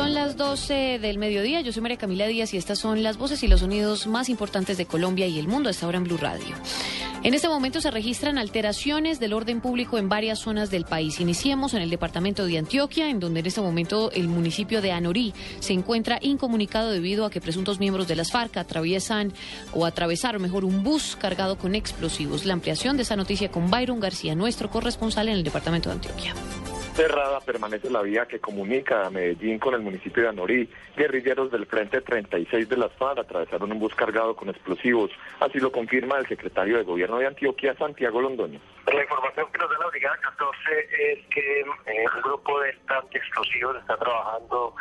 Son las 12 del mediodía, yo soy María Camila Díaz y estas son las voces y los sonidos más importantes de Colombia y el mundo a esta hora en Blue Radio. En este momento se registran alteraciones del orden público en varias zonas del país. Iniciemos en el departamento de Antioquia, en donde en este momento el municipio de Anorí se encuentra incomunicado debido a que presuntos miembros de las FARC atraviesan o atravesaron mejor un bus cargado con explosivos. La ampliación de esa noticia con Byron García, nuestro corresponsal en el departamento de Antioquia. Cerrada permanece la vía que comunica a Medellín con el municipio de Anorí. Guerrilleros del Frente 36 de las FARC atravesaron un bus cargado con explosivos. Así lo confirma el secretario de Gobierno de Antioquia, Santiago Londoño. La información que nos da la Brigada 14 es que eh, un grupo de explosivos está trabajando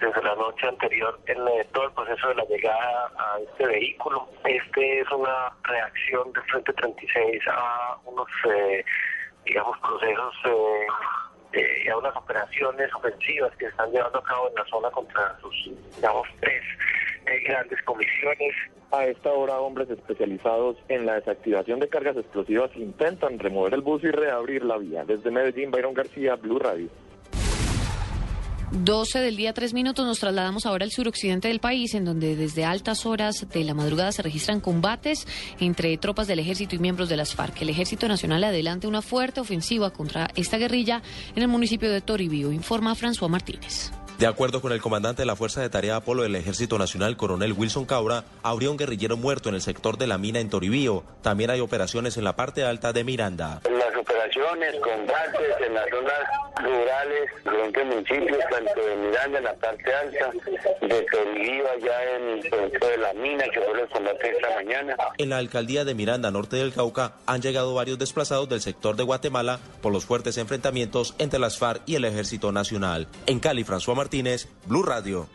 desde la noche anterior en todo el proceso de la llegada a este vehículo. Este es una reacción del Frente 36 a unos, eh, digamos, procesos... Eh, a unas operaciones ofensivas que están llevando a cabo en la zona contra sus, digamos, tres eh, grandes comisiones. A esta hora, hombres especializados en la desactivación de cargas explosivas intentan remover el bus y reabrir la vía. Desde Medellín, Byron García, Blue Radio. 12 del día, 3 minutos. Nos trasladamos ahora al suroccidente del país, en donde desde altas horas de la madrugada se registran combates entre tropas del ejército y miembros de las FARC. El Ejército Nacional adelante una fuerte ofensiva contra esta guerrilla en el municipio de Toribío, informa François Martínez. De acuerdo con el comandante de la Fuerza de Tarea Apolo del Ejército Nacional, coronel Wilson Cabra, habría un guerrillero muerto en el sector de la mina en Toribío. También hay operaciones en la parte alta de Miranda. Las operaciones, combates en las zonas rurales, de municipios, tanto de Miranda en la parte alta, de Toribío allá en el centro de la mina, que fue los combates esta mañana. En la alcaldía de Miranda, norte del Cauca, han llegado varios desplazados del sector de Guatemala por los fuertes enfrentamientos entre las FARC y el Ejército Nacional. En Cali, François. Martínez, Blue Radio.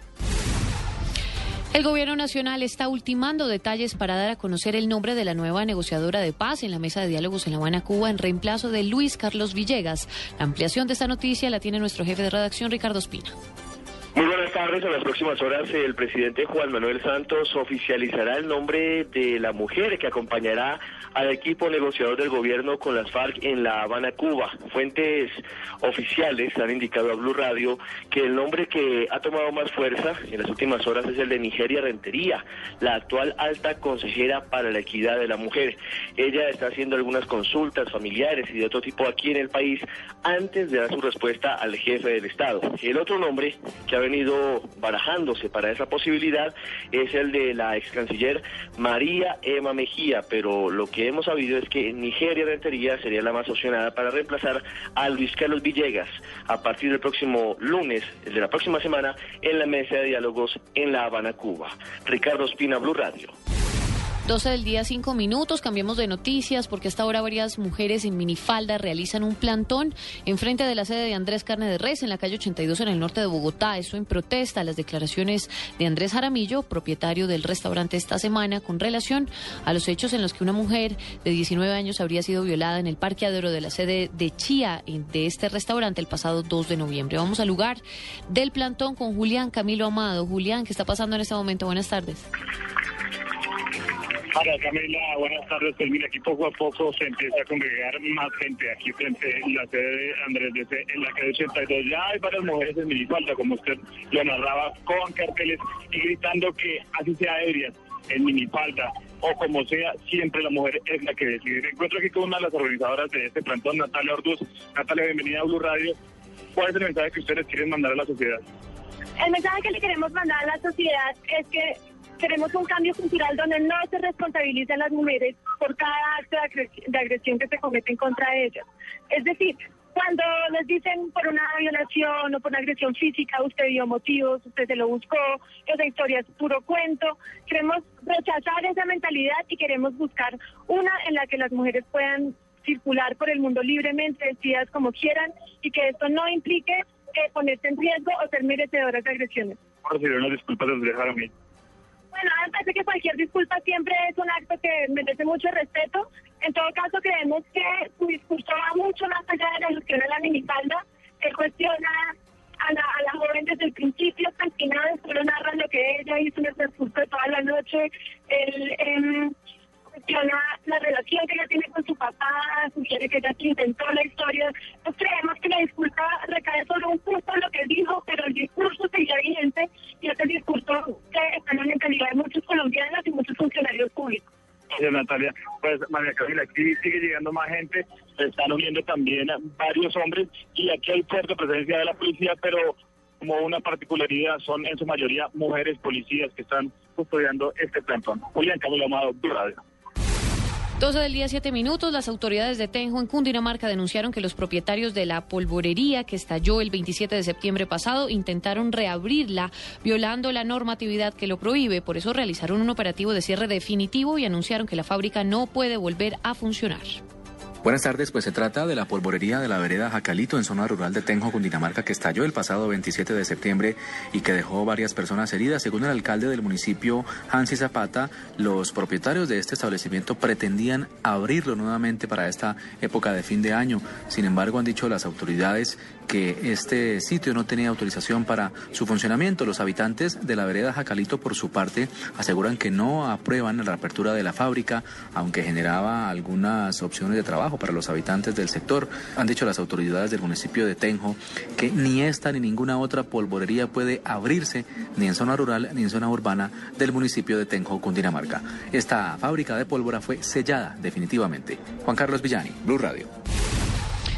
El gobierno nacional está ultimando detalles para dar a conocer el nombre de la nueva negociadora de paz en la mesa de diálogos en La Habana, Cuba, en reemplazo de Luis Carlos Villegas. La ampliación de esta noticia la tiene nuestro jefe de redacción, Ricardo Espina. Muy buenas tardes. En las próximas horas el presidente Juan Manuel Santos oficializará el nombre de la mujer que acompañará al equipo negociador del gobierno con las FARC en La Habana, Cuba. Fuentes oficiales han indicado a Blue Radio que el nombre que ha tomado más fuerza en las últimas horas es el de Nigeria Rentería, la actual alta consejera para la equidad de la mujer. Ella está haciendo algunas consultas familiares y de otro tipo aquí en el país antes de dar su respuesta al jefe del Estado. El otro nombre que ha venido barajándose para esa posibilidad es el de la ex canciller María Emma Mejía, pero lo que hemos sabido es que Nigeria Rentería sería la más opcionada para reemplazar a Luis Carlos Villegas a partir del próximo lunes, de la próxima semana, en la mesa de diálogos en La Habana, Cuba. Ricardo Espina, Blue Radio. 12 del día, 5 minutos. Cambiemos de noticias porque hasta ahora varias mujeres en minifalda realizan un plantón en frente de la sede de Andrés Carne de Res en la calle 82 en el norte de Bogotá. Eso en protesta a las declaraciones de Andrés Jaramillo, propietario del restaurante esta semana, con relación a los hechos en los que una mujer de 19 años habría sido violada en el parqueadero de la sede de Chía de este restaurante el pasado 2 de noviembre. Vamos al lugar del plantón con Julián Camilo Amado. Julián, ¿qué está pasando en este momento? Buenas tardes. Hola Camila, buenas tardes. Pues mira, aquí poco a poco se empieza a congregar más gente aquí frente a la sede de Andrés de en la calle 82. Ya hay varias mujeres en minifalda, como usted lo narraba, con carteles y gritando que así sea ebria en minifalda o como sea, siempre la mujer es la que decide. Encuentro aquí con una de las organizadoras de este plantón, Natalia Orduz. Natalia, bienvenida a Blue Radio. ¿Cuál es el mensaje que ustedes quieren mandar a la sociedad? El mensaje que le queremos mandar a la sociedad es que queremos un cambio cultural donde no se responsabilicen las mujeres por cada acto de agresión que se comete en contra ellas. Es decir, cuando les dicen por una violación o por una agresión física, usted dio motivos, usted se lo buscó, esa historia es puro cuento, queremos rechazar esa mentalidad y queremos buscar una en la que las mujeres puedan circular por el mundo libremente, vestidas como quieran y que esto no implique eh, ponerse en riesgo o ser merecedoras de agresiones. Por una disculpa de parece que cualquier disculpa siempre es un acto que merece mucho respeto. En todo caso, creemos que su discurso va mucho más allá de la ilusión de la minifalda. Él cuestiona a la, a la joven desde el principio, hasta el final, solo narra lo que ella hizo en el discurso de toda la noche. Él, em, cuestiona la relación que ella tiene con su papá, sugiere que ella se inventó la historia. Pues creemos que la disculpa recae sobre un punto en lo que dijo, pero el discurso seguía vigente y ese discurso que está en la mentalidad de muchos colombianos y muchos funcionarios públicos. Gracias, Natalia. Pues, María Camila, aquí sigue llegando más gente. Se están uniendo también varios hombres y aquí hay fuerte presencia de la policía, pero como una particularidad son en su mayoría mujeres policías que están custodiando este plantón. Julián Camilo Amado, Radio. 12 del día, 7 minutos. Las autoridades de Tenjo en Cundinamarca denunciaron que los propietarios de la polvorería que estalló el 27 de septiembre pasado intentaron reabrirla violando la normatividad que lo prohíbe. Por eso realizaron un operativo de cierre definitivo y anunciaron que la fábrica no puede volver a funcionar. Buenas tardes, pues se trata de la polvorería de la vereda Jacalito en zona rural de Tenjo, Cundinamarca, que estalló el pasado 27 de septiembre y que dejó varias personas heridas. Según el alcalde del municipio, Hansi Zapata, los propietarios de este establecimiento pretendían abrirlo nuevamente para esta época de fin de año. Sin embargo, han dicho las autoridades que este sitio no tenía autorización para su funcionamiento. Los habitantes de la vereda Jacalito, por su parte, aseguran que no aprueban la apertura de la fábrica, aunque generaba algunas opciones de trabajo para los habitantes del sector. Han dicho las autoridades del municipio de Tenjo que ni esta ni ninguna otra polvorería puede abrirse ni en zona rural ni en zona urbana del municipio de Tenjo, Cundinamarca. Esta fábrica de pólvora fue sellada definitivamente. Juan Carlos Villani, Blue Radio.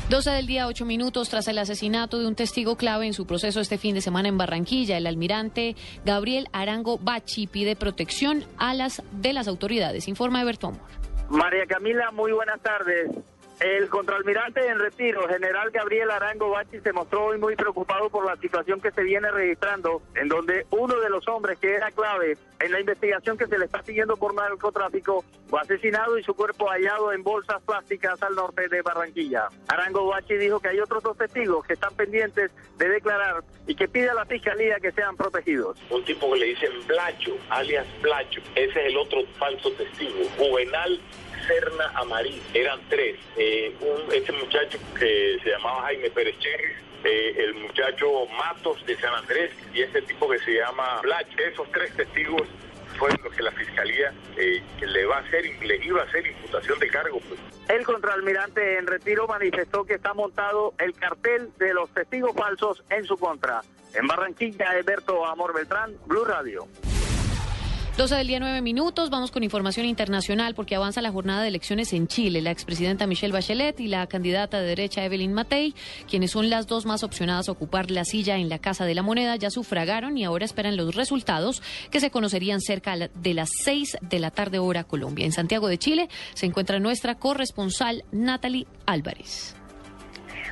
12 del día, 8 minutos tras el asesinato de un testigo clave en su proceso este fin de semana en Barranquilla. El almirante Gabriel Arango Bachi pide protección a las de las autoridades. Informa Everton. María Camila, muy buenas tardes. El contraalmirante en retiro, general Gabriel Arango Bachi, se mostró hoy muy preocupado por la situación que se viene registrando, en donde uno de los hombres que era clave en la investigación que se le está siguiendo por narcotráfico fue asesinado y su cuerpo hallado en bolsas plásticas al norte de Barranquilla. Arango Bachi dijo que hay otros dos testigos que están pendientes de declarar y que pide a la fiscalía que sean protegidos. Un tipo que le dicen Blacho, alias Blacho, ese es el otro falso testigo, Juvenal Serna Amarí. Eran tres. Eh, un, este muchacho que se llamaba Jaime Pérez eh, el muchacho Matos de San Andrés y este tipo que se llama Blach. Esos tres testigos fueron los que la fiscalía eh, le va a hacer, le iba a hacer imputación de cargo. Pues. El contraalmirante en retiro manifestó que está montado el cartel de los testigos falsos en su contra. En Barranquilla, Alberto Amor Beltrán, Blue Radio. 12 del día, 9 minutos. Vamos con información internacional porque avanza la jornada de elecciones en Chile. La expresidenta Michelle Bachelet y la candidata de derecha Evelyn Matei, quienes son las dos más opcionadas a ocupar la silla en la Casa de la Moneda, ya sufragaron y ahora esperan los resultados que se conocerían cerca de las 6 de la tarde hora Colombia. En Santiago de Chile se encuentra nuestra corresponsal Natalie Álvarez.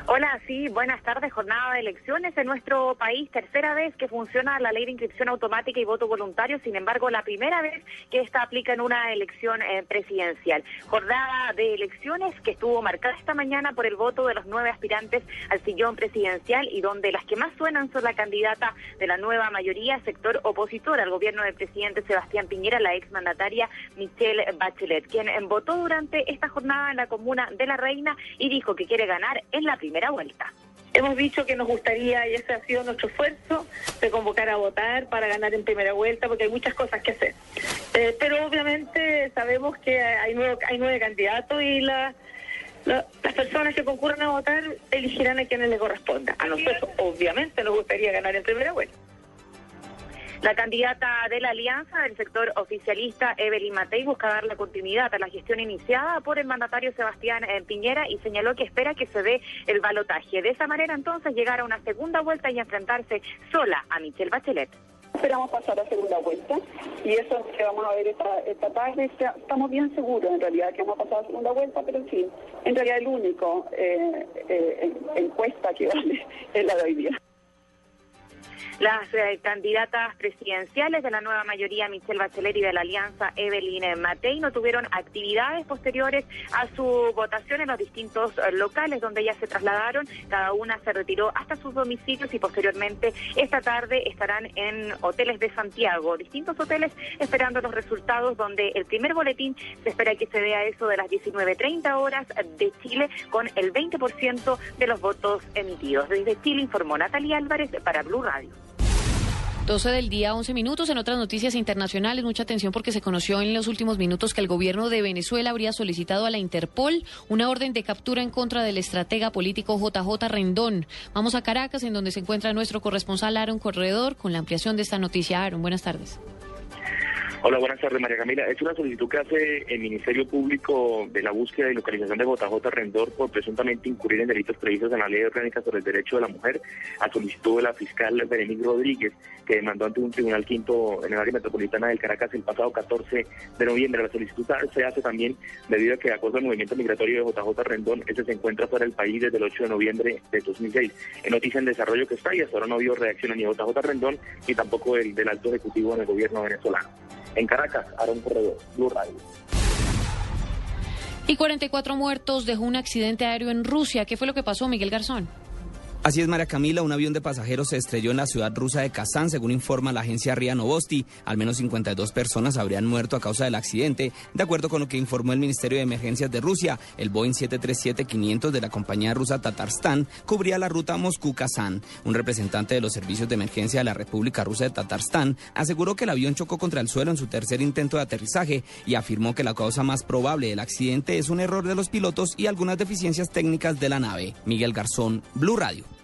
Hola, sí, buenas tardes. Jornada de elecciones en nuestro país. Tercera vez que funciona la ley de inscripción automática y voto voluntario. Sin embargo, la primera vez que esta aplica en una elección eh, presidencial. Jornada de elecciones que estuvo marcada esta mañana por el voto de los nueve aspirantes al sillón presidencial y donde las que más suenan son la candidata de la nueva mayoría, sector opositor al gobierno del presidente Sebastián Piñera, la exmandataria Michelle Bachelet, quien votó durante esta jornada en la comuna de La Reina y dijo que quiere ganar en la primera vuelta. Hemos dicho que nos gustaría, y ese ha sido nuestro esfuerzo, de convocar a votar para ganar en primera vuelta, porque hay muchas cosas que hacer. Eh, pero obviamente sabemos que hay nueve, hay nueve candidatos y la, las personas que concurran a votar elegirán a quienes les corresponda. A nosotros, obviamente, nos gustaría ganar en primera vuelta. La candidata de la alianza del sector oficialista, Evelyn Matei, busca dar la continuidad a la gestión iniciada por el mandatario Sebastián eh, Piñera y señaló que espera que se dé el balotaje. De esa manera, entonces, llegar a una segunda vuelta y enfrentarse sola a Michelle Bachelet esperamos pasar a segunda vuelta y eso es que vamos a ver esta, tarde. Estamos bien seguros en realidad que vamos a pasar a segunda vuelta, pero en fin, en realidad el único eh, eh, encuesta que vale es la de hoy día. Las eh, candidatas presidenciales de la nueva mayoría, Michelle Bachelet y de la alianza Evelyn Matei, no tuvieron actividades posteriores a su votación en los distintos eh, locales donde ellas se trasladaron. Cada una se retiró hasta sus domicilios y posteriormente esta tarde estarán en hoteles de Santiago, distintos hoteles esperando los resultados donde el primer boletín se espera que se vea eso de las 19.30 horas de Chile con el 20% de los votos emitidos. Desde Chile informó Natalia Álvarez para Blue Radio. 12 del día, 11 minutos. En otras noticias internacionales, mucha atención porque se conoció en los últimos minutos que el gobierno de Venezuela habría solicitado a la Interpol una orden de captura en contra del estratega político JJ Rendón. Vamos a Caracas, en donde se encuentra nuestro corresponsal Aaron Corredor con la ampliación de esta noticia. Aaron, buenas tardes. Hola, buenas tardes, María Camila. Es una solicitud que hace el Ministerio Público de la búsqueda y localización de JJ Rendor por presuntamente incurrir en delitos previstos en la Ley Orgánica sobre el Derecho de la Mujer a solicitud de la fiscal Berenice Rodríguez, que demandó ante un tribunal quinto en el área metropolitana del Caracas el pasado 14 de noviembre. La solicitud se hace también debido a que, de acuerdo al movimiento migratorio de JJ Rendón, ese se encuentra fuera del país desde el 8 de noviembre de 2006. En noticia en desarrollo que está y hasta ahora no ha habido reacción ni de JJ Rendón ni tampoco el del alto ejecutivo en el gobierno venezolano. En Caracas, Aaron Corredor, Blue Radio. Y 44 muertos dejó un accidente aéreo en Rusia. ¿Qué fue lo que pasó, Miguel Garzón? Así es, María Camila, un avión de pasajeros se estrelló en la ciudad rusa de Kazán, según informa la agencia RIA Novosti. Al menos 52 personas habrían muerto a causa del accidente, de acuerdo con lo que informó el Ministerio de Emergencias de Rusia. El Boeing 737-500 de la compañía rusa Tatarstan cubría la ruta Moscú-Kazán. Un representante de los servicios de emergencia de la República Rusa de Tatarstan aseguró que el avión chocó contra el suelo en su tercer intento de aterrizaje y afirmó que la causa más probable del accidente es un error de los pilotos y algunas deficiencias técnicas de la nave. Miguel Garzón, Blue Radio.